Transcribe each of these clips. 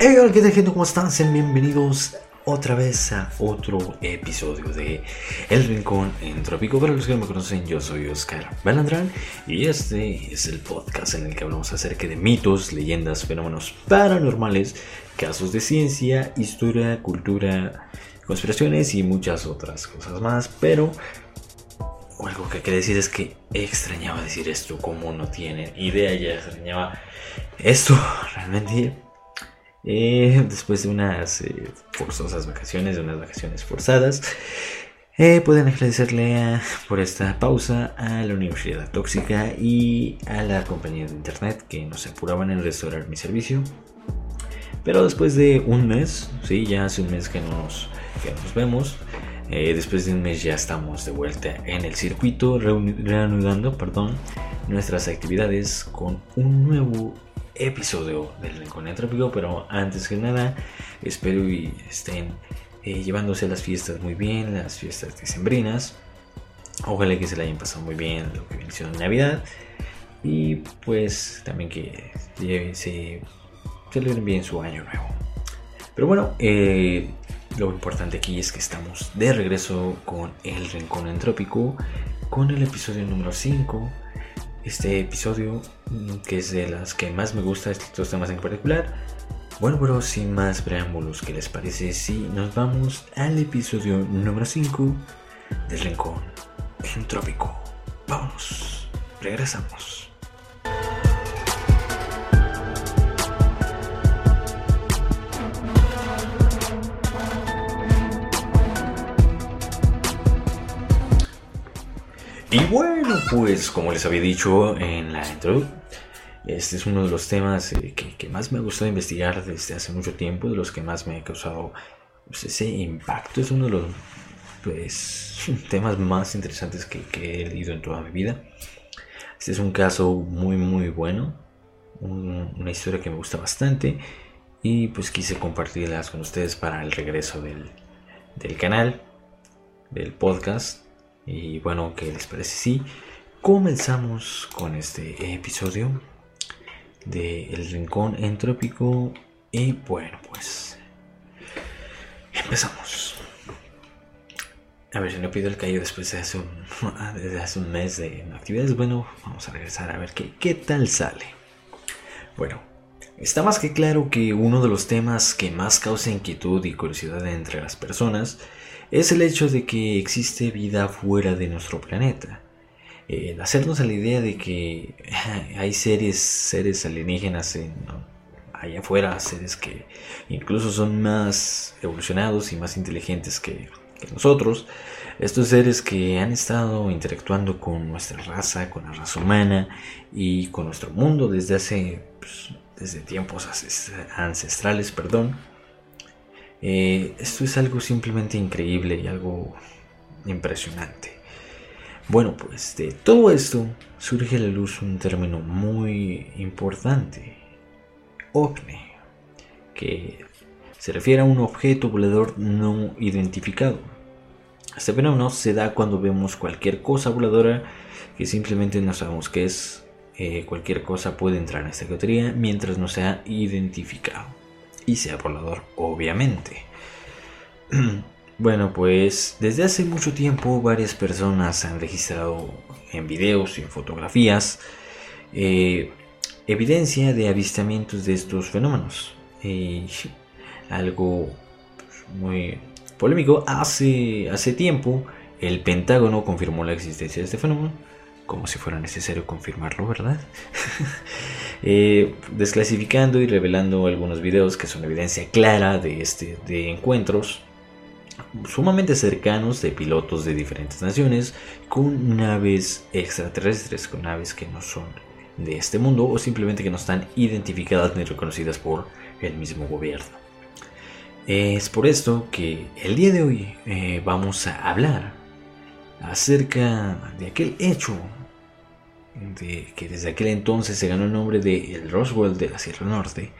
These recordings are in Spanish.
Hey, hola, ¿qué tal gente? ¿Cómo están? Sean bienvenidos otra vez a otro episodio de El Rincón Entrópico. Para los que no me conocen, yo soy Oscar Balandrán y este es el podcast en el que hablamos acerca de mitos, leyendas, fenómenos paranormales, casos de ciencia, historia, cultura, conspiraciones y muchas otras cosas más. Pero algo que quiero decir es que extrañaba decir esto, como no tienen idea, ya extrañaba esto realmente eh, después de unas eh, forzosas vacaciones, de unas vacaciones forzadas. Eh, pueden agradecerle por esta pausa a la Universidad Tóxica y a la compañía de internet que nos apuraban en restaurar mi servicio. Pero después de un mes, sí, ya hace un mes que nos, que nos vemos, después de un mes ya estamos de vuelta en el circuito, reanudando perdón, nuestras actividades con un nuevo episodio del Rincón Entrópico, pero antes que nada espero y estén eh, llevándose las fiestas muy bien, las fiestas decembrinas. Ojalá que se la hayan pasado muy bien lo que viene siendo Navidad. Y pues también que se celebren bien su año nuevo. Pero bueno, eh, lo importante aquí es que estamos de regreso con el Rincón Entrópico, con el episodio número 5 este episodio, mm, que es de las que más me gusta, estos temas en particular. Bueno, pero sin más preámbulos, ¿qué les parece si nos vamos al episodio número 5 del Rincón Entrópico? Vamos, regresamos. Y bueno, pues como les había dicho en la intro, este es uno de los temas eh, que, más me ha gustado investigar desde hace mucho tiempo, de los que más me ha causado pues, ese impacto. Es uno de los pues, temas más interesantes que, he leído en toda mi vida. Este es un caso muy muy bueno, una historia que me gusta bastante y pues quise compartirlas con ustedes para el regreso del, del canal, del podcast y bueno, ¿qué les parece si comenzamos con este episodio de El Rincón Entrópico? Y bueno, pues empezamos. A ver si no pido el callo después de hace un, desde hace un mes de actividades. Bueno, vamos a regresar a ver qué, qué tal sale. Bueno, está más que claro que uno de los temas que más causa inquietud y curiosidad entre las personas es el hecho de que existe vida fuera de nuestro planeta. El hacernos a la idea de que hay seres, seres alienígenas en, allá afuera, seres que incluso son más evolucionados y más inteligentes que, nosotros, estos seres que han estado interactuando con nuestra raza, con la raza humana y con nuestro mundo desde hace, pues, desde tiempos ancestrales, perdón, eh, esto es algo simplemente increíble y algo impresionante. Bueno, pues de todo esto surge a la luz un término muy importante, ovni, que se refiere a un objeto volador no identificado. Este fenómeno se da cuando vemos cualquier cosa voladora que simplemente no sabemos qué es. Eh, cualquier cosa puede entrar en esta categoría mientras no sea identificado y sea volador, obviamente. Bueno, pues desde hace mucho tiempo varias personas han registrado en videos y en fotografías eh, evidencia de avistamientos de estos fenómenos. algo muy polémico, hace, hace tiempo el Pentágono confirmó la existencia de este fenómeno como si fuera necesario confirmarlo, ¿verdad? Eh, desclasificando y revelando algunos videos que son evidencia clara de, este, de encuentros sumamente cercanos de pilotos de diferentes naciones con naves extraterrestres, con naves que no son de este mundo o simplemente que no están identificadas ni reconocidas por el mismo gobierno. Es por esto que el día de hoy eh, vamos a hablar acerca de aquel hecho de que desde aquel entonces se ganó el nombre de el Roswell de la Sierra Norte.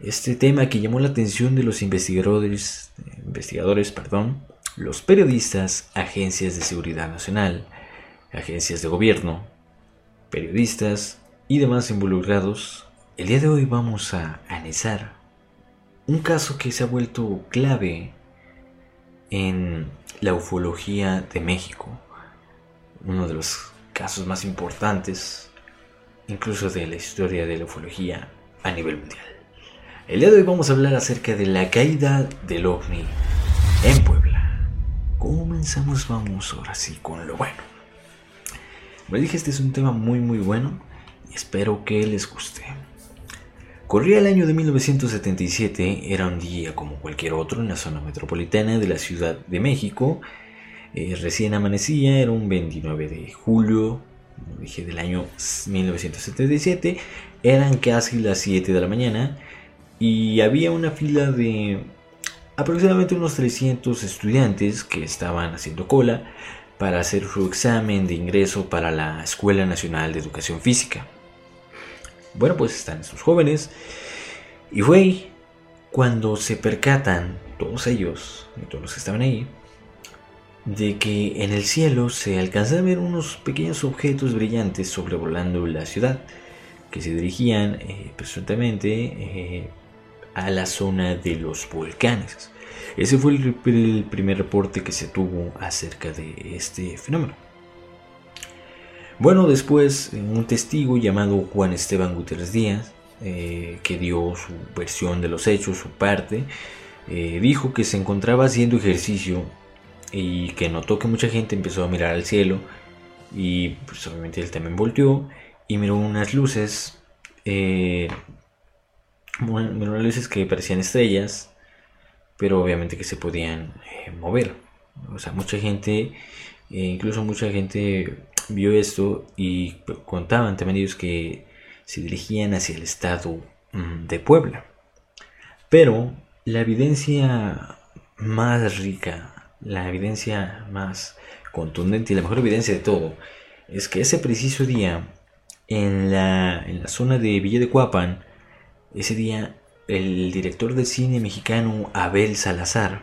Este tema que llamó la atención de los investigadores, investigadores, perdón, los periodistas, agencias de seguridad nacional, agencias de gobierno, periodistas y demás involucrados, el día de hoy vamos a analizar un caso que se ha vuelto clave en la ufología de México, uno de los casos más importantes incluso de la historia de la ufología a nivel mundial. El día de hoy vamos a hablar acerca de la caída del ovni en Puebla. Comenzamos, vamos ahora sí con lo bueno. Como dije, este es un tema muy muy bueno y espero que les guste. Corría el año de 1977, era un día como cualquier otro en la zona metropolitana de la Ciudad de México. Eh, recién amanecía, era un 29 de julio, dije, del año 1977. Eran casi las 7 de la mañana y había una fila de aproximadamente unos 300 estudiantes que estaban haciendo cola para hacer su examen de ingreso para la Escuela Nacional de Educación Física. Bueno, pues están estos jóvenes. Y fue cuando se percatan todos ellos, todos los que estaban ahí, de que en el cielo se alcanzan a ver unos pequeños objetos brillantes sobrevolando la ciudad, que se dirigían eh, presuntamente eh, a la zona de los volcanes. Ese fue el primer reporte que se tuvo acerca de este fenómeno. Bueno, después un testigo llamado Juan Esteban Gutiérrez Díaz, eh, que dio su versión de los hechos, su parte, eh, dijo que se encontraba haciendo ejercicio y que notó que mucha gente empezó a mirar al cielo y pues obviamente él también volteó y miró unas luces, eh, unas luces que parecían estrellas, pero obviamente que se podían mover. O sea, mucha gente, incluso mucha gente vio esto y contaban también ellos que se dirigían hacia el estado mm, de Puebla. Pero la evidencia más rica, la evidencia más contundente y la mejor evidencia de todo es que ese preciso día en la, en la zona de Villa de Cuapan, ese día el director de cine mexicano Abel Salazar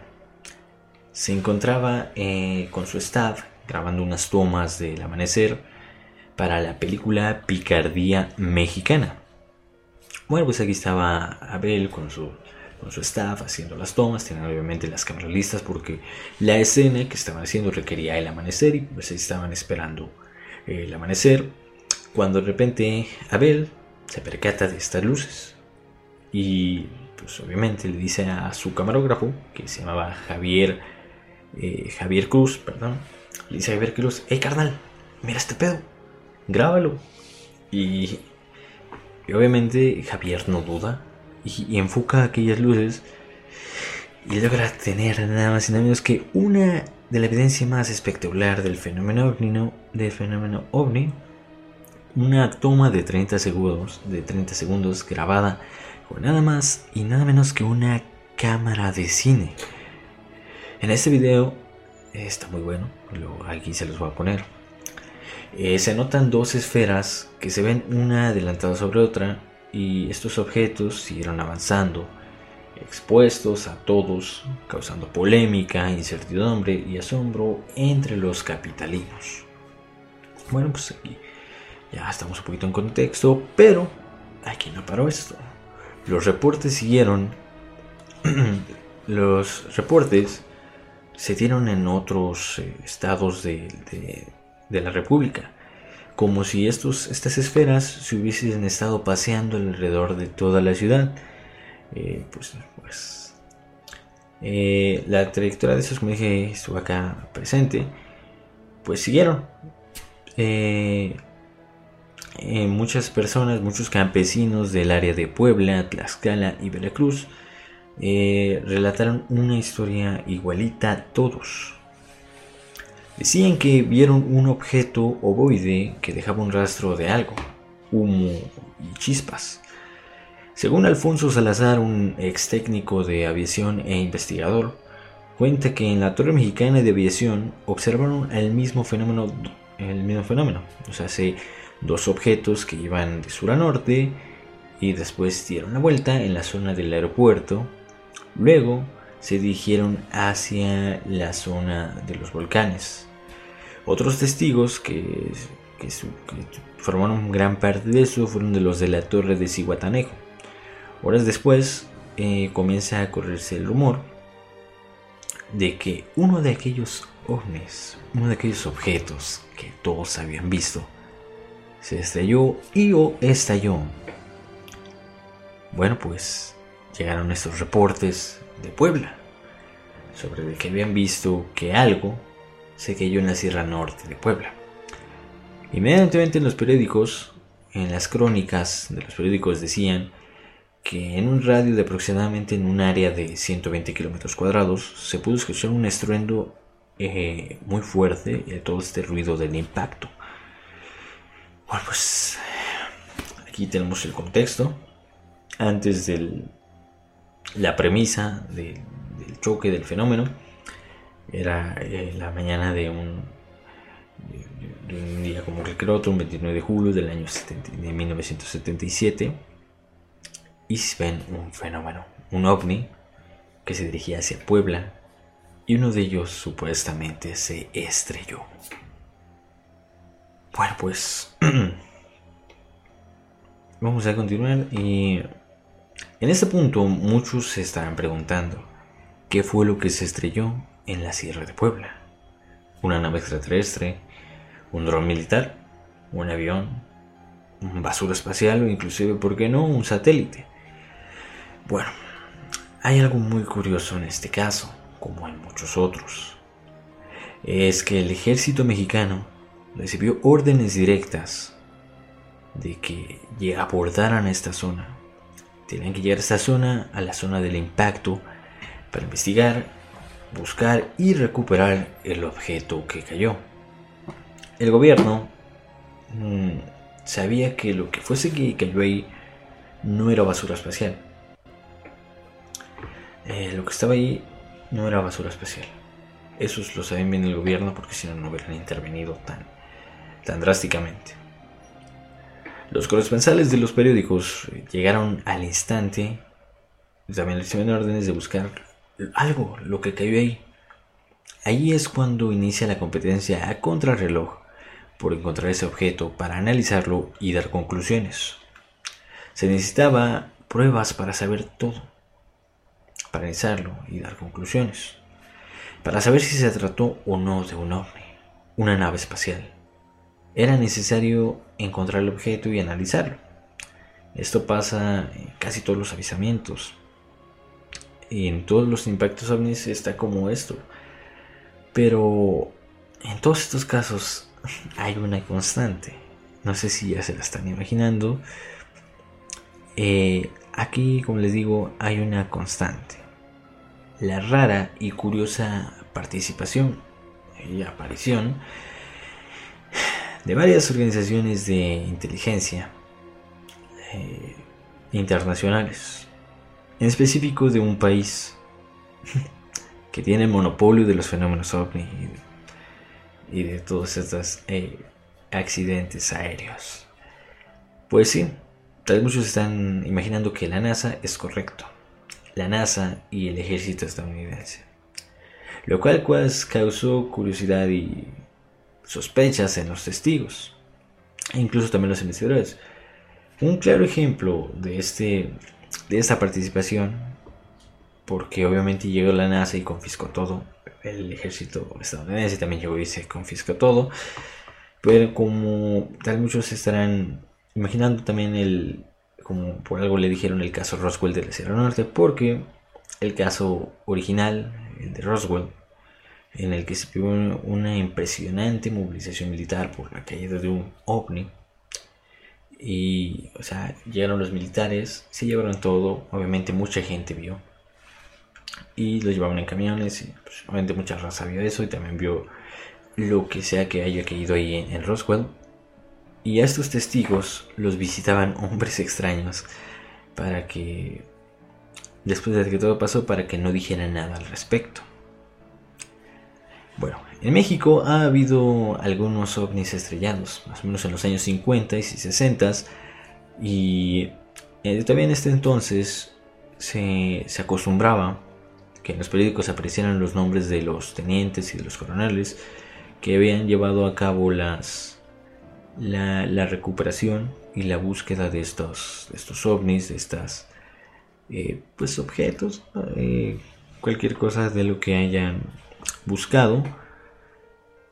se encontraba eh, con su staff grabando unas tomas del amanecer para la película Picardía Mexicana. Bueno, pues aquí estaba Abel con su, con su staff haciendo las tomas, tenían obviamente las cámaras listas porque la escena que estaban haciendo requería el amanecer y pues estaban esperando el amanecer cuando de repente Abel se percata de estas luces y pues obviamente le dice a su camarógrafo que se llamaba Javier eh, Javier Cruz, perdón, le dice a Javier Cruz, hey carnal, mira este pedo, grábalo. Y, obviamente Javier no duda y, enfoca aquellas luces y logra tener nada más y nada menos que una de la evidencia más espectacular del fenómeno ovni, del fenómeno ovni, una toma de 30 segundos, de 30 segundos grabada con nada más y nada menos que una cámara de cine. En este video está muy bueno, aquí se los voy a poner. Eh, se notan dos esferas que se ven una adelantada sobre otra y estos objetos siguieron avanzando, expuestos a todos, causando polémica, incertidumbre y asombro entre los capitalinos. Bueno, pues aquí ya estamos un poquito en contexto, pero aquí no paró esto. Los reportes siguieron. los reportes se dieron en otros eh, estados de, la República, como si estas esferas se hubiesen estado paseando alrededor de toda la ciudad. Eh, pues, pues eh, la trayectoria de esos, como dije, estuvo acá presente, pues siguieron. muchas personas, muchos campesinos del área de Puebla, Tlaxcala y Veracruz eh, relataron una historia igualita a todos. Decían que vieron un objeto ovoide que dejaba un rastro de algo, humo y chispas. Según Alfonso Salazar, un ex técnico de aviación e investigador, cuenta que en la Torre Mexicana de Aviación observaron el mismo fenómeno, el mismo fenómeno, o sea, dos objetos que iban de sur a norte y después dieron la vuelta en la zona del aeropuerto Luego se dirigieron hacia la zona de los volcanes. Otros testigos que, formaron gran parte de eso fueron de los de la torre de Cihuatanejo. Horas después, eh, comienza a correrse el rumor de que uno de aquellos ovnis, uno de aquellos objetos que todos habían visto, se estrelló y o estalló. Bueno, pues llegaron estos reportes de Puebla sobre que habían visto que algo se cayó en la Sierra Norte de Puebla. Inmediatamente en los periódicos, en las crónicas de los periódicos decían que en un radio de aproximadamente en un área de 120 kilómetros cuadrados se pudo escuchar un estruendo eh, muy fuerte de todo este ruido del impacto. Bueno, pues aquí tenemos el contexto. Antes de la premisa del choque del fenómeno, era eh, la mañana de un, día como cualquier otro, un 29 de julio del año de 1977, y ven un fenómeno, un ovni que se dirigía hacia Puebla y uno de ellos supuestamente se estrelló. Bueno, pues vamos a continuar y en este punto muchos se estarán preguntando qué fue lo que se estrelló en la Sierra de Puebla. Una nave extraterrestre, un dron militar, un avión, un basura espacial o inclusive, ¿por qué no?, un satélite. Bueno, hay algo muy curioso en este caso, como en muchos otros. Es que el ejército mexicano recibió órdenes directas de que abordaran esta zona. Tenían que llegar a esta zona, a la zona del impacto, para investigar, buscar y recuperar el objeto que cayó. El gobierno mm, sabía que lo que fuese que cayó ahí no era basura espacial. Eh, lo que estaba ahí no era basura espacial. Eso lo saben bien el gobierno porque si no, no hubieran intervenido tan, tan drásticamente. Los corresponsales de los periódicos llegaron al instante, también recibieron órdenes de buscar algo, lo que cayó ahí. Ahí es cuando inicia la competencia a contrarreloj por encontrar ese objeto para analizarlo y dar conclusiones. Se necesitaba pruebas para saber todo, para analizarlo y dar conclusiones, para saber si se trató o no de un ovni, una nave espacial. Era necesario encontrar el objeto y analizarlo. Esto pasa en casi todos los avisamientos, y en todos los impactos ovnis está como esto. Pero en todos estos casos hay una constante. No sé si ya se la están imaginando. Eh, aquí, como les digo, hay una constante. La rara y curiosa participación y aparición de varias organizaciones de inteligencia eh, internacionales en específico de un país que tiene monopolio de los fenómenos ovni y de, todos estos eh, accidentes aéreos. Pues sí, tal vez muchos están imaginando que la NASA es correcto. La NASA y el ejército estadounidense. Lo cual pues, causó curiosidad y sospechas en los testigos. E incluso también los investigadores. Un claro ejemplo de este de esta participación, porque obviamente llegó la NASA y confiscó todo, el ejército estadounidense también llegó y se confiscó todo, pero como tal muchos estarán imaginando también el, como por algo le dijeron el caso Roswell de la Sierra Norte, porque el caso original, el de Roswell, en el que se vio una impresionante movilización militar por la caída de un ovni, y, o sea, llegaron los militares, se llevaron todo, obviamente mucha gente vio. Y lo llevaban en camiones, y pues, obviamente mucha raza vio eso y también vio lo que sea que haya caído ahí en, Roswell. Y a estos testigos los visitaban hombres extraños para que, después de que todo pasó, para que no dijeran nada al respecto. Bueno, en México ha habido algunos ovnis estrellados, más o menos en los años 50 y 60, y eh, también en este entonces se, acostumbraba que en los periódicos aparecieran los nombres de los tenientes y de los coroneles que habían llevado a cabo las, la, recuperación y la búsqueda de estos, estos ovnis, de estas eh, pues objetos, eh, cualquier cosa de lo que hayan buscado.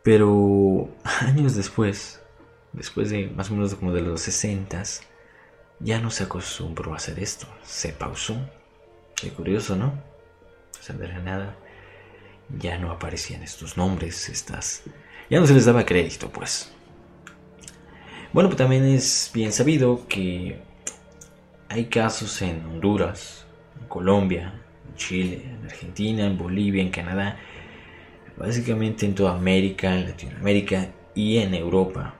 Pero años después, después de más o menos como de los 60, ya no se acostumbró a hacer esto, se pausó. Qué curioso, ¿no? O sea, de la nada ya no aparecían estos nombres, estas... Ya no se les daba crédito, pues. Bueno, pues también es bien sabido que hay casos en Honduras, en Colombia, en Chile, en Argentina, en Bolivia, en Canadá, básicamente en toda América, en Latinoamérica y en Europa.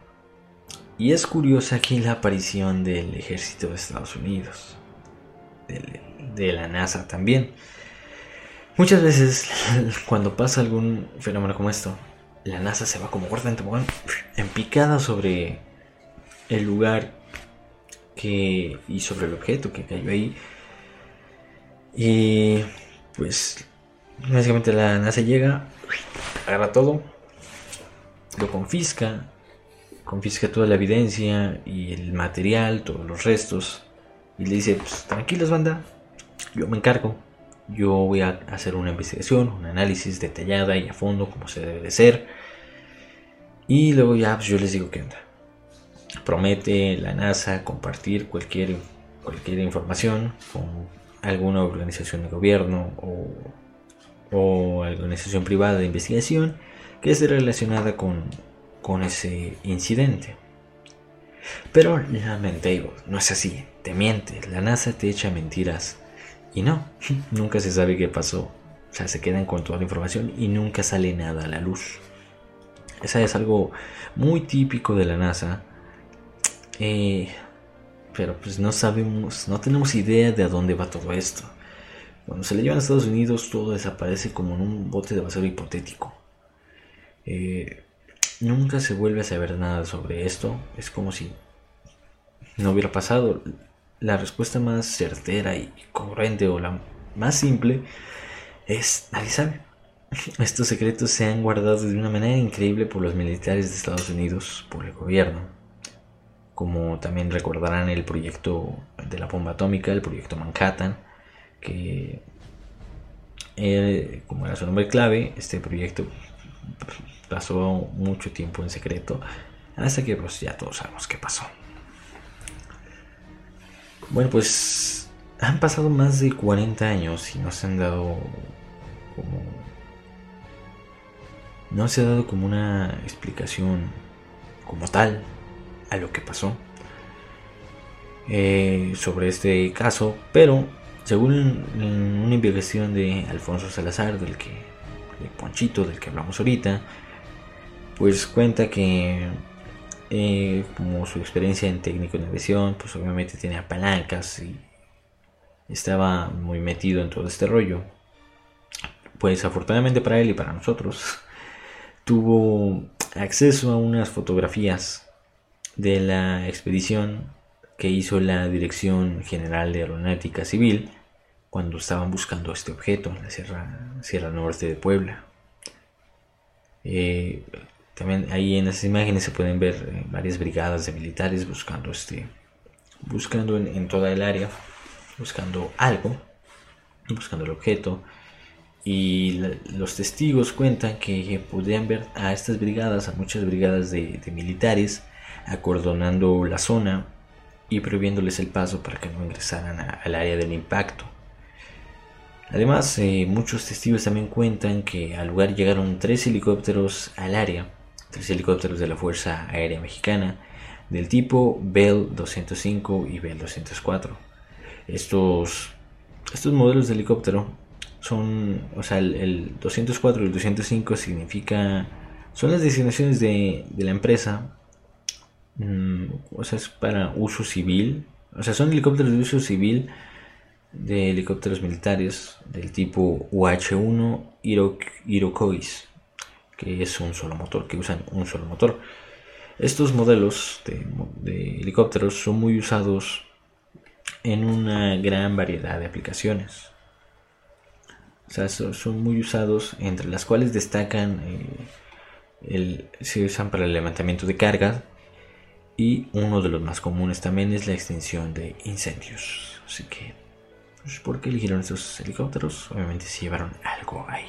Y es curiosa aquí la aparición del ejército de Estados Unidos, de, la NASA también. Muchas veces cuando pasa algún fenómeno como esto, la NASA se va como gorda en tobogán, en picada sobre el lugar que y sobre el objeto que cayó ahí. Y pues básicamente la NASA llega, agarra todo, lo confisca, confisca toda la evidencia y el material, todos los restos, y le dice, pues tranquilos banda, yo me encargo, yo voy a hacer una investigación, un análisis detallada y a fondo como se debe de ser, y luego ya pues, yo les digo qué onda. Promete la NASA compartir cualquier, cualquier información con alguna organización de gobierno o, o organización privada de investigación que esté relacionada con, con ese incidente. Pero Lamentable no es así, te miente, la NASA te echa mentiras y no, nunca se sabe qué pasó. O sea, se quedan con toda la información y nunca sale nada a la luz. Esa es algo muy típico de la NASA. Eh, pero pues no sabemos, no tenemos idea de a dónde va todo esto. Cuando se le llevan a Estados Unidos todo desaparece como en un bote de basura hipotético. Eh, nunca se vuelve a saber nada sobre esto. Es como si no hubiera pasado. La respuesta más certera y corriente o la más simple es nadie sabe. Estos secretos se han guardado de una manera increíble por los militares de Estados Unidos, por el gobierno. Como también recordarán el proyecto de la bomba atómica, el proyecto Manhattan, que como era su nombre clave, este proyecto pasó mucho tiempo en secreto hasta que pues ya todos sabemos qué pasó. Bueno, pues han pasado más de 40 años y no se han dado como no se ha dado como una explicación como tal a lo que pasó eh, sobre este caso, pero según una investigación de Alfonso Salazar, del que de Ponchito, del que hablamos ahorita, pues cuenta que eh, como su experiencia en técnico de aviación, pues obviamente tenía palancas y estaba muy metido en todo este rollo. Pues afortunadamente para él y para nosotros, tuvo acceso a unas fotografías de la expedición que hizo la Dirección General de Aeronáutica Civil cuando estaban buscando este objeto en la Sierra, Sierra Norte de Puebla. Eh, también ahí en esas imágenes se pueden ver eh, varias brigadas de militares buscando este, buscando en, toda el área, buscando algo, buscando el objeto. Y los testigos cuentan que podían ver a estas brigadas, a muchas brigadas de, militares, acordonando la zona y prohibiéndoles el paso para que no ingresaran al área del impacto. Además, eh, muchos testigos también cuentan que al lugar llegaron tres helicópteros al área tres helicópteros de la Fuerza Aérea Mexicana del tipo Bell 205 y Bell 204. Estos, estos modelos de helicóptero son, o sea, el, 204 y el 205 significa, son las designaciones de, la empresa, mm, o sea, es para uso civil, o sea, son helicópteros de uso civil de helicópteros militares del tipo UH-1 Iroquois que es un solo motor, que usan un solo motor. Estos modelos de, helicópteros son muy usados en una gran variedad de aplicaciones. O sea, son muy usados, entre las cuales destacan, eh, se usan para el levantamiento de carga y uno de los más comunes también es la extinción de incendios. Así que Pues, ¿Por qué eligieron estos helicópteros? Obviamente se llevaron algo ahí.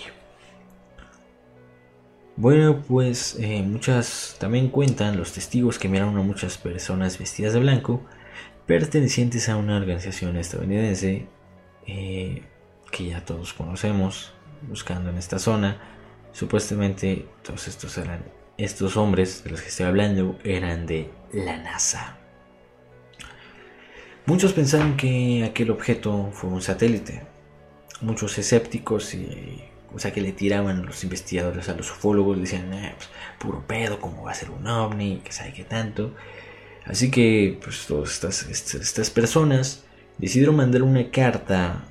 Bueno, pues eh, muchas también cuentan los testigos que miraron a muchas personas vestidas de blanco pertenecientes a una organización estadounidense eh, que ya todos conocemos, buscando en esta zona. Supuestamente todos estos eran estos hombres de los que estoy hablando eran de la NASA. Muchos pensaron que aquel objeto fue un satélite. Muchos escépticos y o sea, que le tiraban a los investigadores, a los ufólogos, decían, eh, pues, puro pedo, ¿cómo va a ser un ovni? Que sabe qué tanto. Así que, pues, todas estas, estas, personas decidieron mandar una carta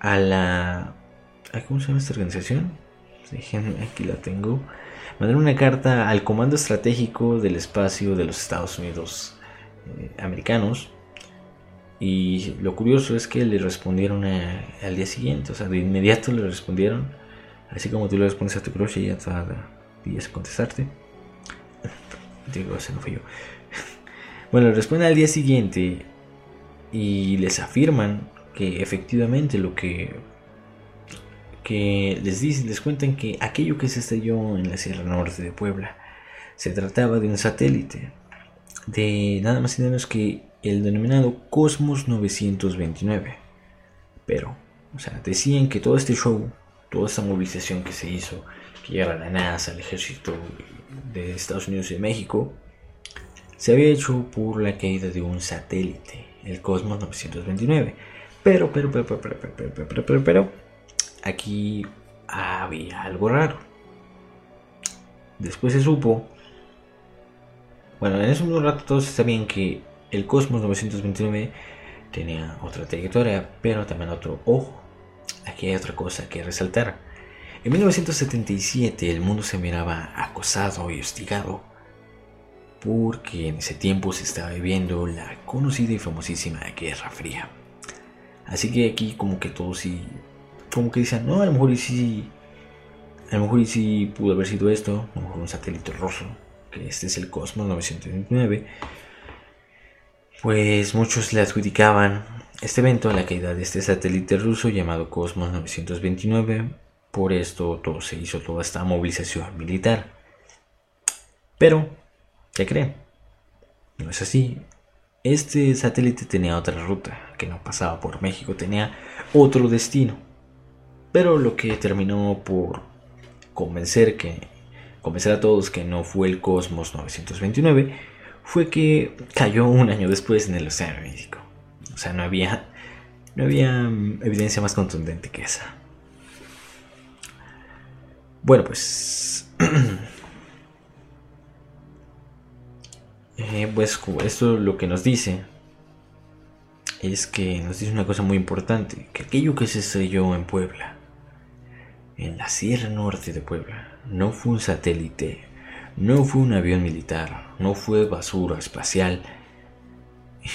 a la... ¿Cómo se llama esta organización? Déjenme, aquí la tengo. Mandar una carta al Comando Estratégico del Espacio de los Estados Unidos eh, Americanos y lo curioso es que le respondieron al día siguiente, o sea, de inmediato le respondieron Así como tú le respondes a tu crush y ya te a contestarte. Digo, ese no fui yo. Bueno, responden al día siguiente y les afirman que efectivamente lo que que les dicen, les cuentan que aquello que se estalló en la Sierra Norte de Puebla se trataba de un satélite de nada más y nada menos que el denominado Cosmos 929. Pero, o sea, decían que todo este show toda esta movilización que se hizo, que llegara la NASA, el ejército de Estados Unidos y México, se había hecho por la caída de un satélite, el Cosmos 929. Pero, pero, pero, pero, pero, pero, pero, pero, pero, aquí había algo raro. Después se supo, bueno, en ese un rato todos sabían que el Cosmos 929 tenía otra trayectoria, pero también otro ojo aquí hay otra cosa que resaltar. En 1977 el mundo se miraba acosado y hostigado porque en ese tiempo se estaba viviendo la conocida y famosísima Guerra Fría. Así que aquí como que todos sí, como que dicen, no, a lo mejor y sí, a lo mejor y sí pudo haber sido esto, a lo mejor un satélite roso, que este es el Cosmos 929. Pues muchos le adjudicaban este evento a la caída de este satélite ruso llamado Cosmos 929. Por esto todo se hizo toda esta movilización militar. Pero, ¿qué creen? No es así. Este satélite tenía otra ruta, que no pasaba por México, tenía otro destino. Pero lo que terminó por convencer que convencer a todos que no fue el Cosmos 929 fue que cayó un año después en el Océano Índico. O sea, no había, no había mm, evidencia más contundente que esa. Bueno, pues... eh, pues esto lo que nos dice es que nos dice una cosa muy importante, que aquello que se estrelló en Puebla, en la Sierra Norte de Puebla, no fue un satélite, no fue un avión militar, no fue basura espacial,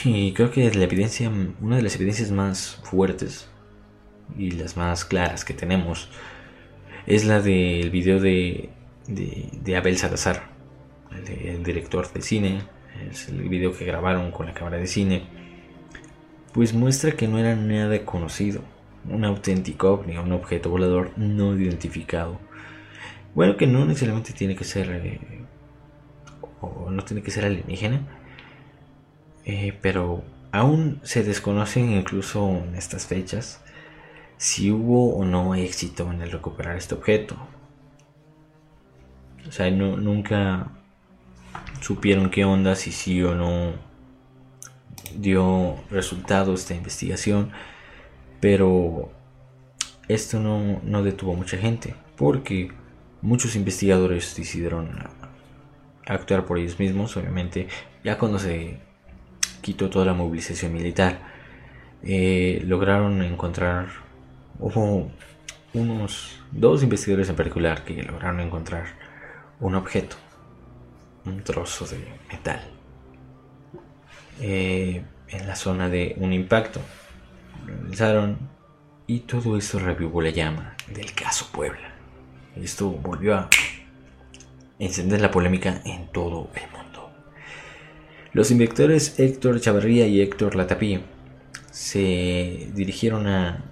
y creo que la evidencia, una de las evidencias más fuertes y las más claras que tenemos es la del video de, de, Abel Salazar, el, director de cine, es el video que grabaron con la cámara de cine, pues muestra que no era nada conocido, un auténtico ovni, un objeto volador no identificado. Bueno, que no necesariamente tiene que ser, eh, o no tiene que ser alienígena, eh, pero aún se desconocen incluso en estas fechas si hubo o no éxito en el recuperar este objeto. O sea, nunca supieron qué onda, si sí o no dio resultado esta investigación, pero esto no, no detuvo a mucha gente, porque muchos investigadores decidieron actuar por ellos mismos, obviamente, ya cuando se quitó toda la movilización militar. Eh, lograron encontrar, hubo unos dos investigadores en particular que lograron encontrar un objeto, un trozo de metal, eh, en la zona de un impacto. Realizaron y todo esto revivó la llama del caso Puebla. Esto volvió a encender la polémica en todo el mundo. Los inspectores Héctor Chavarría y Héctor Latapí se dirigieron a,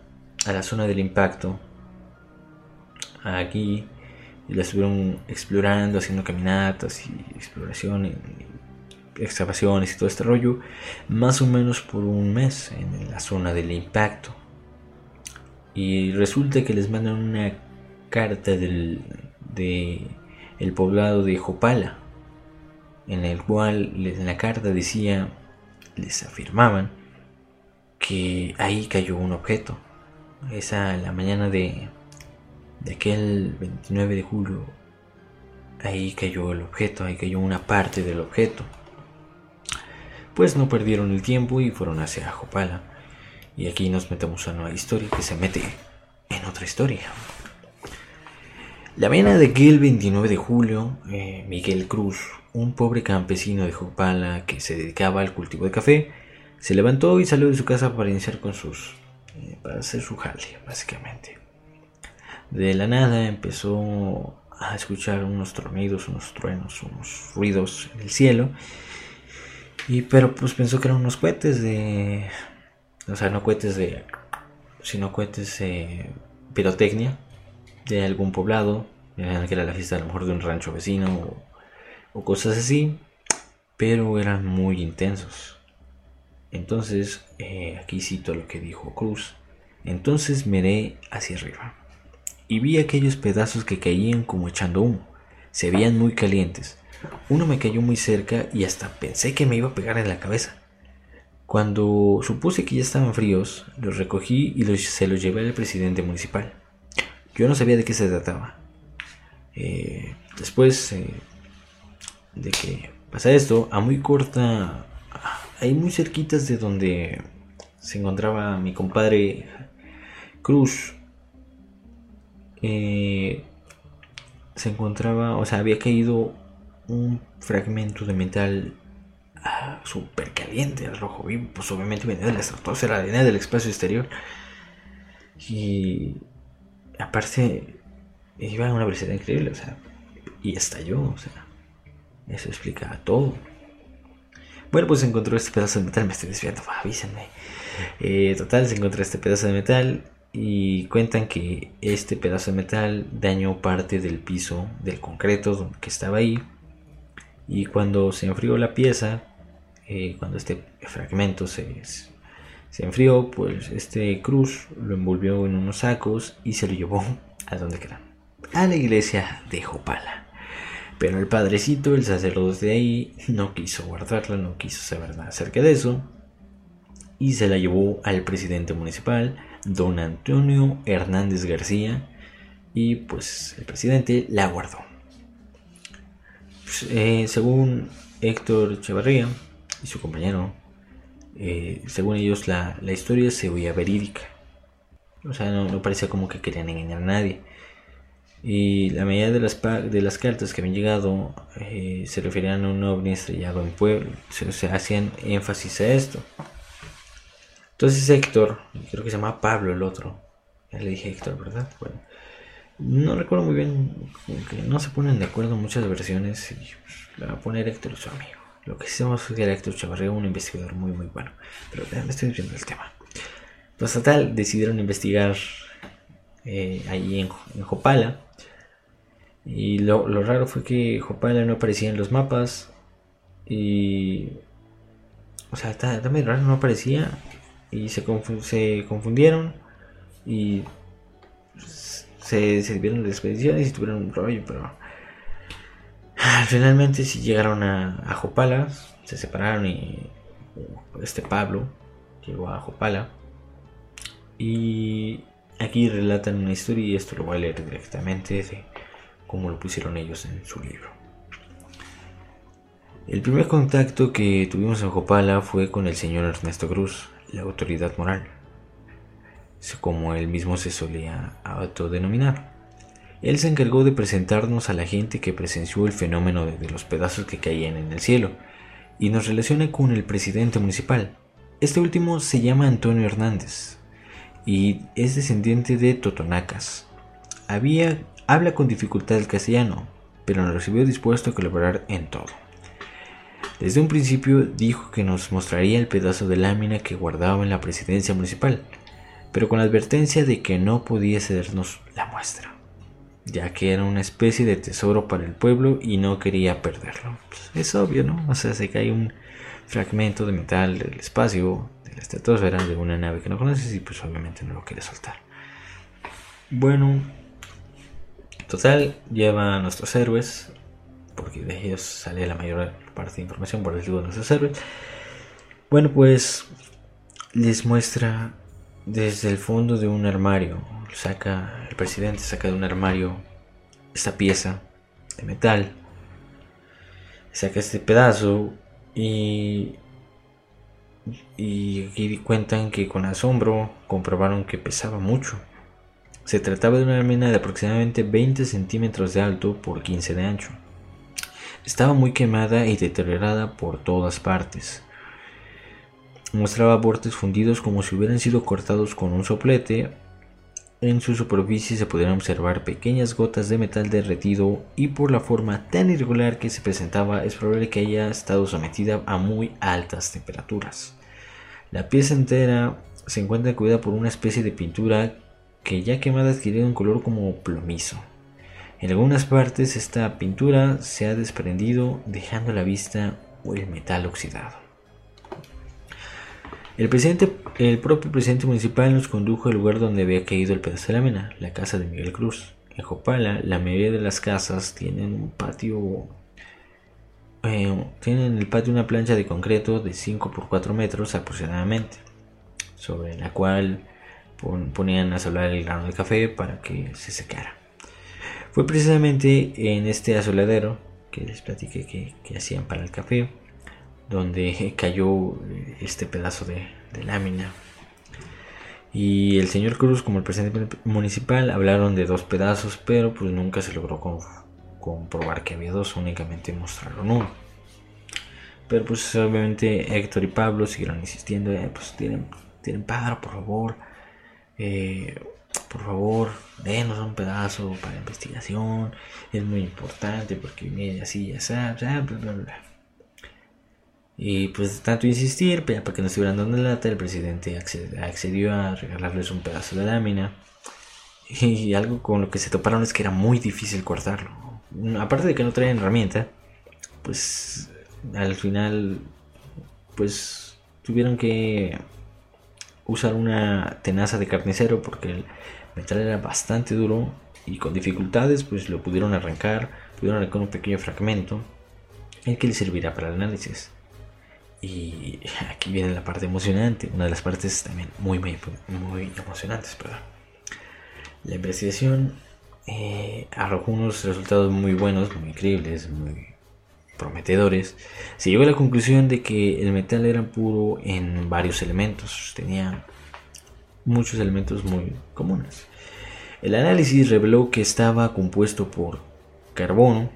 a la zona del impacto. Aquí y la estuvieron explorando, haciendo caminatas y exploración, excavaciones y todo este rollo, más o menos por un mes en la zona del impacto. Y resulta que les mandan una carta del de el poblado de Jopala, en el cual en la carta decía, les afirmaban que ahí cayó un objeto. Esa la mañana de, de aquel 29 de julio, ahí cayó el objeto, ahí cayó una parte del objeto. Pues no perdieron el tiempo y fueron hacia Jopala. Y aquí nos metemos a una historia que se mete en otra historia. La mañana de aquel 29 de julio, eh, Miguel Cruz, un pobre campesino de Jopala que se dedicaba al cultivo de café, se levantó y salió de su casa para iniciar con sus... Eh, para hacer su jale, básicamente. De la nada empezó a escuchar unos tronidos, unos truenos, unos ruidos en el cielo. Y pero pues pensó que eran unos cohetes de... O sea, no cohetes de... Sino cohetes de pirotecnia de algún poblado. Que era la fiesta a lo mejor de un rancho vecino o, o cosas así. Pero eran muy intensos. Entonces, eh, aquí cito lo que dijo Cruz. Entonces miré hacia arriba y vi aquellos pedazos que caían como echando humo. Se veían muy calientes. Uno me cayó muy cerca y hasta pensé que me iba a pegar en la cabeza. Cuando supuse que ya estaban fríos, los recogí y se los llevé al presidente municipal. Yo no sabía de qué se trataba. Eh, después eh, de que pasa esto, a muy corta ahí muy cerquitas de donde se encontraba mi compadre Cruz, eh, se encontraba, o sea, había caído un fragmento de metal ah, súper caliente, al rojo vivo, pues obviamente venía de la estratosfera, venía del espacio exterior. Y aparte, iba a una velocidad increíble, o sea, y estalló, o sea, eso explica todo. Bueno, pues encontró este pedazo de metal, me estoy desviando, avísenme. Eh, total, se encontró este pedazo de metal y cuentan que este pedazo de metal dañó parte del piso del concreto que estaba ahí. Y cuando se enfrió la pieza, eh, cuando este fragmento se, se enfrió, pues este cruz lo envolvió en unos sacos y se lo llevó a donde quedan, a la iglesia de Jopala. Pero el padrecito, el sacerdote de ahí, no quiso guardarla, no quiso saber nada acerca de eso. Y se la llevó al presidente municipal, don Antonio Hernández García. Y pues el presidente la guardó. Eh, según Héctor Chavarría y su compañero, eh, según ellos la, historia se oía verídica. O sea, no, parecía como que querían engañar a nadie. Y la mayoría de las, de las cartas que habían llegado eh, se referían a un ovni estrellado en Puebla. Se, hacían énfasis a esto. Entonces Héctor, creo que se llama Pablo el otro. Ya le dije Héctor, ¿verdad? Bueno, no recuerdo muy bien, que no se ponen de acuerdo muchas versiones y pues, le va a poner Héctor su amigo. Lo que sabemos es que Héctor Chavarría un investigador muy muy bueno. Pero me estoy viendo el tema. Pues total, decidieron investigar eh, allí en, Jopala y lo, raro fue que Jopala no aparecía en los mapas. Y. O sea, está, raro, no aparecía. Y se, se confundieron. Y. Se, se dieron de expediciones y tuvieron un rollo, pero. Finalmente, si llegaron a, a Jopala, se separaron y. Este Pablo llegó a Jopala. Y aquí relatan una historia, y esto lo voy a leer directamente de como lo pusieron ellos en su libro. El primer contacto que tuvimos en Jopala fue con el señor Ernesto Cruz, la autoridad moral, como él mismo se solía autodenominar. Él se encargó de presentarnos a la gente que presenció el fenómeno de los pedazos que caían en el cielo y nos relaciona con el presidente municipal. Este último se llama Antonio Hernández y es descendiente de Totonacas. Había Habla con dificultad el castellano, pero nos recibió dispuesto a colaborar en todo. Desde un principio dijo que nos mostraría el pedazo de lámina que guardaba en la presidencia municipal, pero con la advertencia de que no podía cedernos la muestra, ya que era una especie de tesoro para el pueblo y no quería perderlo. Pues, es obvio, ¿no? O sea, se cae un fragmento de metal del espacio, de la estratosfera, de una nave que no conoces y pues obviamente no lo quiere soltar. Bueno, total, lleva a nuestros héroes, porque de ellos sale la mayor parte de información por el de nuestros héroes. Bueno, pues les muestra desde el fondo de un armario, saca, el presidente saca de un armario esta pieza de metal, saca este pedazo y, y aquí cuentan que con asombro comprobaron que pesaba mucho. Se trataba de una lámina de aproximadamente 20 centímetros de alto por 15 de ancho. Estaba muy quemada y deteriorada por todas partes. Mostraba bordes fundidos como si hubieran sido cortados con un soplete. En su superficie se podían observar pequeñas gotas de metal derretido y por la forma tan irregular que se presentaba es probable que haya estado sometida a muy altas temperaturas. La pieza entera se encuentra cubierta por una especie de pintura que ya quemada adquirido un color como plomizo. En algunas partes esta pintura se ha desprendido dejando a la vista el metal oxidado. El, propio presidente municipal nos condujo al lugar donde había caído el pedazo de lámina, la casa de Miguel Cruz. En Jopala, la mayoría de las casas tienen un patio eh, tienen en el patio una plancha de concreto de 5 por 4 metros aproximadamente, sobre la cual ponían a solar el grano de café para que se secara. Fue precisamente en este asoladero que les platiqué que, hacían para el café, donde cayó este pedazo de, lámina. Y el señor Cruz, como el presidente municipal, hablaron de dos pedazos, pero pues nunca se logró comprobar que había dos, únicamente mostraron uno. Pero pues obviamente Héctor y Pablo siguieron insistiendo, eh, pues tienen, tienen padre, por favor eh, por favor, denos un pedazo para investigación, es muy importante porque mire así, ya sabes, bla, bla, bla. Y pues tanto insistir, para que no estuvieran dando lata, el presidente accedió a regalarles un pedazo de lámina. Y algo con lo que se toparon es que era muy difícil cortarlo. Aparte de que no traían herramienta, pues al final, pues tuvieron que usar una tenaza de carnicero porque el metal era bastante duro y con dificultades pues lo pudieron arrancar, pudieron arrancar un pequeño fragmento el que le servirá para el análisis. Y aquí viene la parte emocionante, una de las partes también muy, muy, emocionantes. Perdón. La investigación eh, arrojó unos resultados muy buenos, muy increíbles, muy prometedores, se llegó a la conclusión de que el metal era puro en varios elementos, tenía muchos elementos muy comunes. El análisis reveló que estaba compuesto por carbono,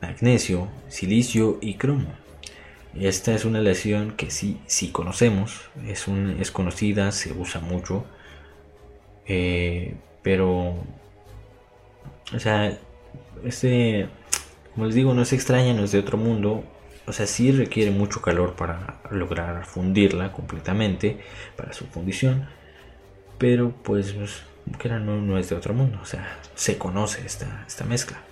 magnesio, silicio y cromo. Esta es una lesión que sí, sí conocemos, es, es conocida, se usa mucho, eh, pero, o sea, este como les digo, no es extraña, no es de otro mundo. O sea, sí requiere mucho calor para lograr fundirla completamente, para su fundición. Pero pues, no, no es de otro mundo. O sea, se conoce esta, esta mezcla.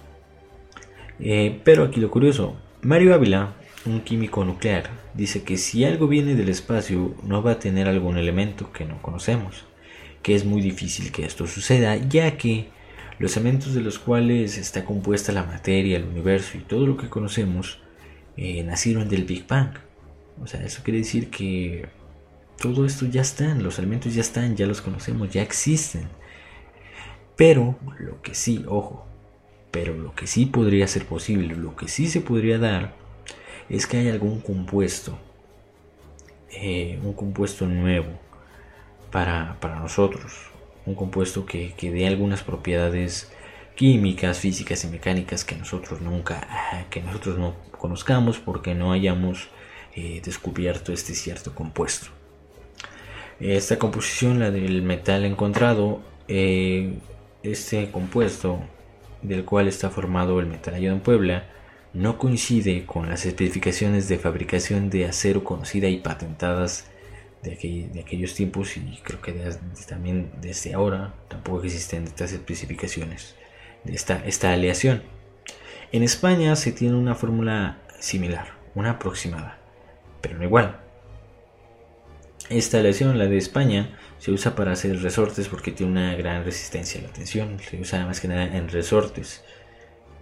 Eh, pero aquí lo curioso, Mario Ávila, un químico nuclear, dice que si algo viene del espacio no va a tener algún elemento que no conocemos, que es muy difícil que esto suceda, ya que los elementos de los cuales está compuesta la materia, el universo y todo lo que conocemos eh, nacieron del Big Bang. O sea, eso quiere decir que todo esto ya está, los elementos ya están, ya los conocemos, ya existen. Pero lo que sí, ojo, pero lo que sí podría ser posible, lo que sí se podría dar, es que haya algún compuesto, eh, un compuesto nuevo para, para nosotros, un compuesto que, que dé algunas propiedades químicas, físicas y mecánicas que nosotros nunca, que nosotros no conozcamos porque no hayamos eh, descubierto este cierto compuesto. Esta composición, la del metal encontrado, eh, este compuesto del cual está formado el metal en Puebla, no coincide con las especificaciones de fabricación de acero conocida y patentadas de, aquellos tiempos y creo que también desde ahora tampoco existen estas especificaciones de esta, aleación. En España se tiene una fórmula similar, una aproximada, pero no igual. Esta aleación, la de España, se usa para hacer resortes porque tiene una gran resistencia a la tensión, se usa más que nada en resortes.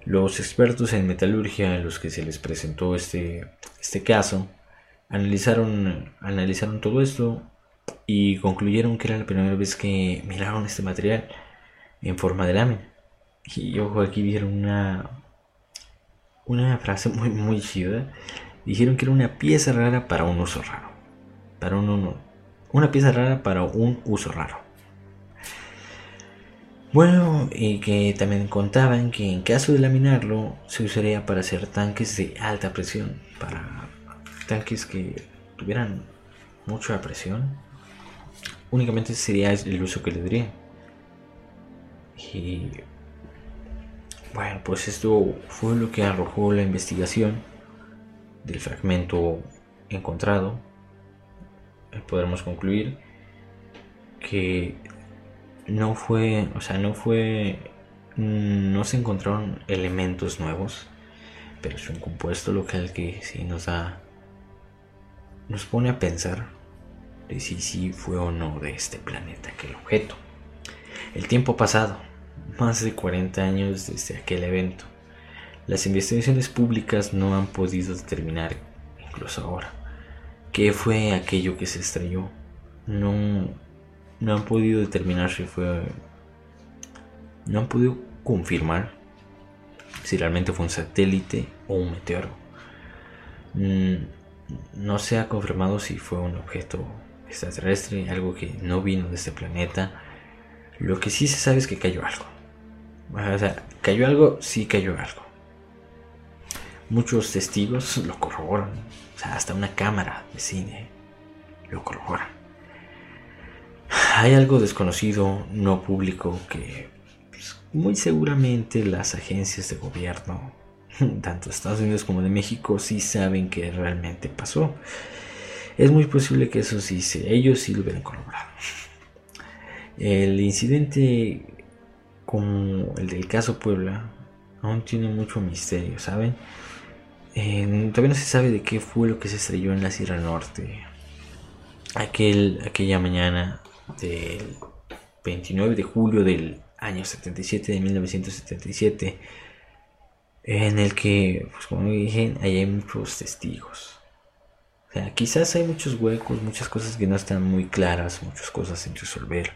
Los expertos en metalurgia a los que se les presentó este, este caso analizaron, analizaron todo esto y concluyeron que era la primera vez que miraron este material en forma de lámina. Y ojo, aquí dijeron una, una frase muy, muy chida. Dijeron que era una pieza rara para un uso raro. Para un, una pieza rara para un uso raro. Bueno, y que también contaban que en caso de laminarlo se usaría para hacer tanques de alta presión, para tanques que tuvieran mucha presión. Únicamente sería el uso que le daría. Y bueno, pues esto fue lo que arrojó la investigación del fragmento encontrado. Podremos concluir que no fue, o sea, no fue, no se encontraron elementos nuevos, pero es un compuesto local que sí nos da, nos pone a pensar de si sí fue o no de este planeta aquel objeto. El tiempo pasado, más de 40 años desde aquel evento, las investigaciones públicas no han podido determinar, incluso ahora, qué fue aquello que se estrelló. No, no han podido determinar si fue. No han podido confirmar si realmente fue un satélite o un meteoro. Mm, no se ha confirmado si fue un objeto extraterrestre, algo que no vino de este planeta. Lo que sí se sabe es que cayó algo. O sea, cayó algo, sí cayó algo. Muchos testigos lo corroboran. O sea, hasta una cámara de cine lo corrobora hay algo desconocido, no público, que pues, muy seguramente las agencias de gobierno, tanto de Estados Unidos como de México, sí saben que realmente pasó. Es muy posible que eso sí, ellos sí lo hubieran corroborado. El incidente como el del caso Puebla aún tiene mucho misterio, ¿saben? todavía no se sabe de qué fue lo que se estrelló en la Sierra Norte aquel, aquella mañana del 29 de julio del año 77 de 1977 en el que pues como dije hay muchos testigos. O sea quizás hay muchos huecos muchas cosas que no están muy claras muchas cosas sin resolver.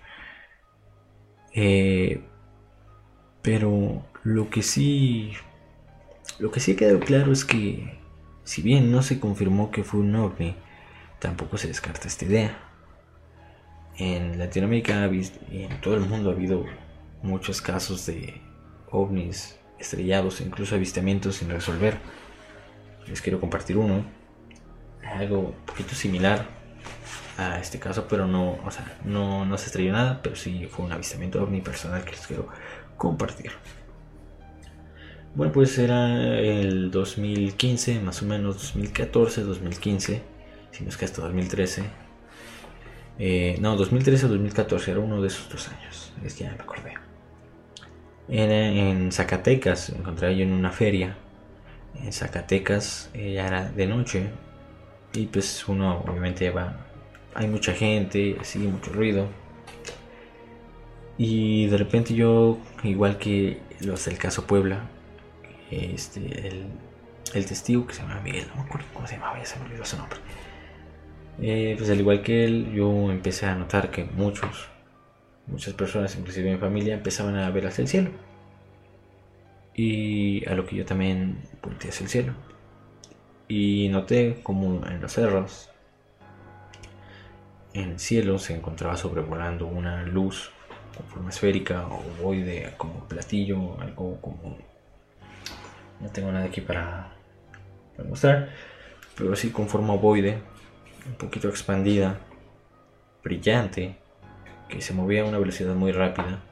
Eh, pero lo que sí lo que sí quedó claro es que si bien no se confirmó que fue un ovni tampoco se descarta esta idea en Latinoamérica y en todo el mundo ha habido muchos casos de ovnis estrellados, incluso avistamientos sin resolver. Les quiero compartir uno, algo un poquito similar a este caso, pero no, o sea, no, no se estrelló nada, pero sí fue un avistamiento ovni personal que les quiero compartir. Bueno, pues era el 2015, más o menos 2014, 2015, si no es que hasta 2013, eh, no, 2013 o 2014, era uno de esos dos años. Es ya me acordé. Era en Zacatecas, encontré yo en una feria. En Zacatecas ya era de noche. Y pues uno obviamente va. Hay mucha gente, así, mucho ruido. Y de repente yo, igual que los del caso Puebla, este, el, el testigo que se llama Miguel, no me acuerdo cómo se llamaba, ya se me olvidó su nombre eh, pues al igual que él, yo empecé a notar que muchos, muchas personas, inclusive mi familia, empezaban a ver hacia el cielo. Y a lo que yo también volteé hacia el cielo. Y noté como en los cerros, en el cielo se encontraba sobrevolando una luz con forma esférica o ovoide, como platillo, algo como... No tengo nada aquí para, para mostrar, pero sí con forma ovoide un poquito expandida, brillante, que se movía a una velocidad muy rápida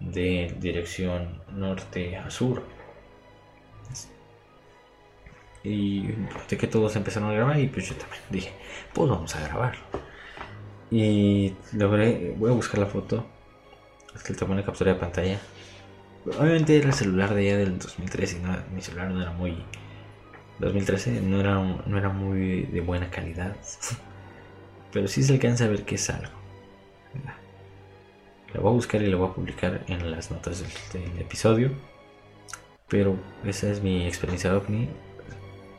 de dirección norte a sur. Y de que todos empezaron a grabar y pues yo también dije, pues vamos a grabar. Y logré, voy a buscar la foto. Es que le tomé una captura de pantalla. Obviamente era el celular de allá del 2013 y mi celular no era muy... 2013 no era, no era muy de buena calidad. Pero sí se alcanza a ver que es algo. Lo voy a buscar y lo voy a publicar en las notas del, episodio. Pero esa es mi experiencia de OVNI.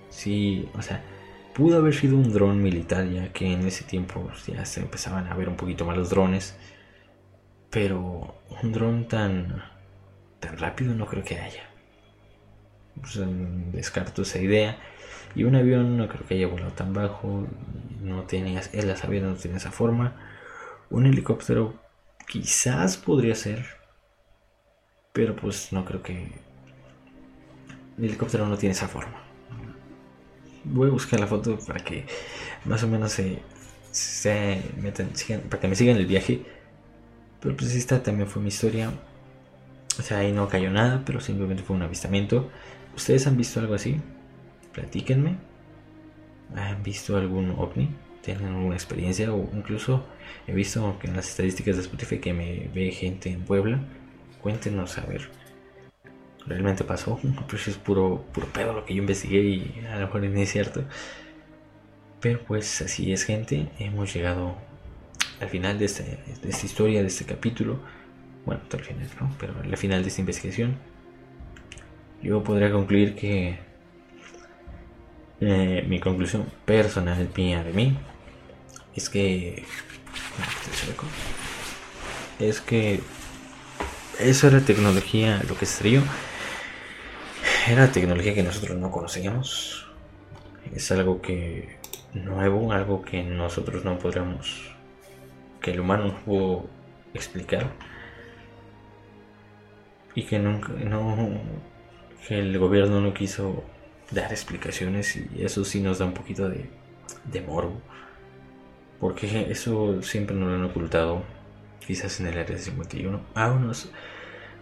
Sí, o sea, pudo haber sido un dron militar, ya que en ese tiempo ya se empezaban a ver un poquito más los drones. Pero un dron tan, tan rápido no creo que haya. Pues, descarto esa idea. Y un avión no creo que haya volado tan bajo. No él la sabía, no tiene esa forma. Un helicóptero quizás podría ser. Pero pues no creo que... El helicóptero no tiene esa forma. Voy a buscar la foto para que más o menos se, se metan, para que me sigan el viaje. Pero pues esta también fue mi historia. O sea, ahí no cayó nada, pero simplemente fue un avistamiento. ¿Ustedes han visto algo así? Platíquenme. ¿Han visto algún ovni? ¿Tienen alguna experiencia? O incluso he visto que en las estadísticas de Spotify que me ve gente en Puebla. Cuéntenos a ver. ¿Realmente pasó? Pues es puro, puro pedo lo que yo investigué y a lo mejor no es cierto. Pero pues así es gente. Hemos llegado al final de, este, de esta historia, de este capítulo. Bueno, hasta el final, ¿no? Pero al final de esta investigación. Yo podría concluir que eh, mi conclusión personal mía de mí es que es que eso era tecnología lo que estrelló era tecnología que nosotros no conocíamos. Es algo que nuevo algo que nosotros no podríamos que el humano no pudo explicar y que nunca no que el gobierno no quiso dar explicaciones y eso sí nos da un poquito de, de morbo. Porque eso siempre nos lo han ocultado, quizás en el área 51. Aún no,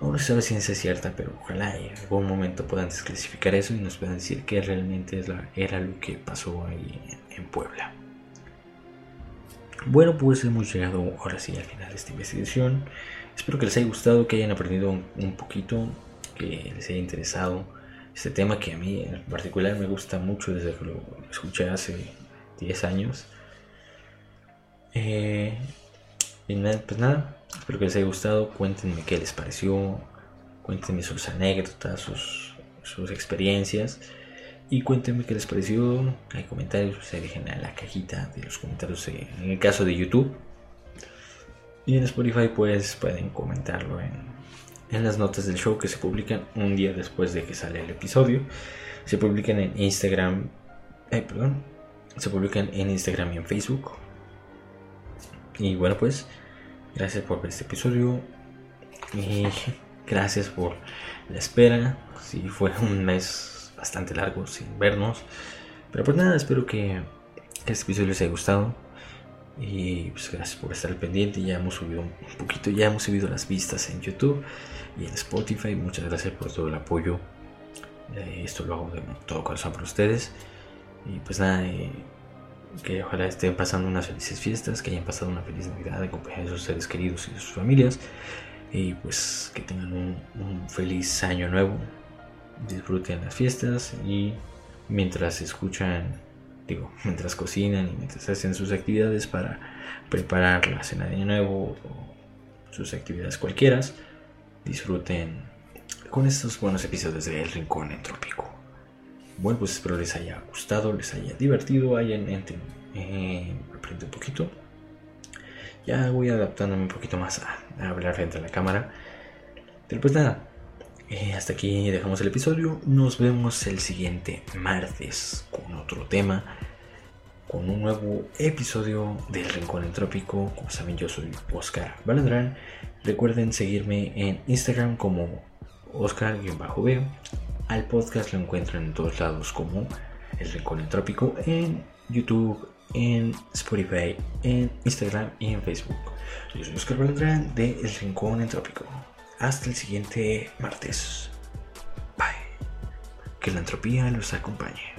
aún no se sabe ciencia cierta, pero ojalá en algún momento puedan desclasificar eso y nos puedan decir que realmente era lo que pasó ahí en, Puebla. Bueno, pues hemos llegado ahora sí al final de esta investigación. Espero que les haya gustado, que hayan aprendido un poquito que les haya interesado este tema que a mí en particular me gusta mucho desde que lo escuché hace 10 años. Eh, y nada, pues nada, espero que les haya gustado. Cuéntenme qué les pareció, cuéntenme sus anécdotas, sus, sus experiencias. Y cuéntenme qué les pareció. Hay comentarios, se dejen en la cajita de los comentarios en el caso de YouTube. Y en Spotify pues pueden comentarlo en en las notas del show que se publican un día después de que sale el episodio. Se publican en Instagram, eh, perdón, se publican en Instagram y en Facebook. Y bueno, pues, gracias por ver este episodio. Y gracias por la espera. Si fue un mes bastante largo sin vernos. Pero pues nada, espero que este episodio les haya gustado. Y pues gracias por estar pendiente. Ya hemos subido un poquito, ya hemos subido las vistas en YouTube y en Spotify. Muchas gracias por todo el apoyo. Eh, esto lo hago de todo corazón por ustedes. Y pues nada, eh, que ojalá estén pasando unas felices fiestas, que hayan pasado una feliz Navidad compañía de sus seres queridos y de sus familias. Y pues que tengan un, feliz año nuevo. Disfruten las fiestas y mientras escuchan digo, mientras cocinan y mientras hacen sus actividades para preparar la cena de año nuevo o sus actividades cualquiera, disfruten con estos buenos episodios de El Rincón Entrópico. Bueno, pues espero les haya gustado, les haya divertido, hayan eh, aprendido un poquito. Ya voy adaptándome un poquito más a, hablar frente a la cámara. Pero pues nada, eh, hasta aquí dejamos el episodio. Nos vemos el siguiente martes con otro tema. Con un nuevo episodio del Rincón Entrópico. Como saben, yo soy Oscar Valandrán. Recuerden seguirme en Instagram como Oscar-B. Al podcast lo encuentran en todos lados como El Rincón Entrópico. En YouTube, en Spotify, en Instagram y en Facebook. Yo soy Oscar Valandrán de El Rincón Entrópico. Hasta el siguiente martes. Bye. Que la entropía los acompañe.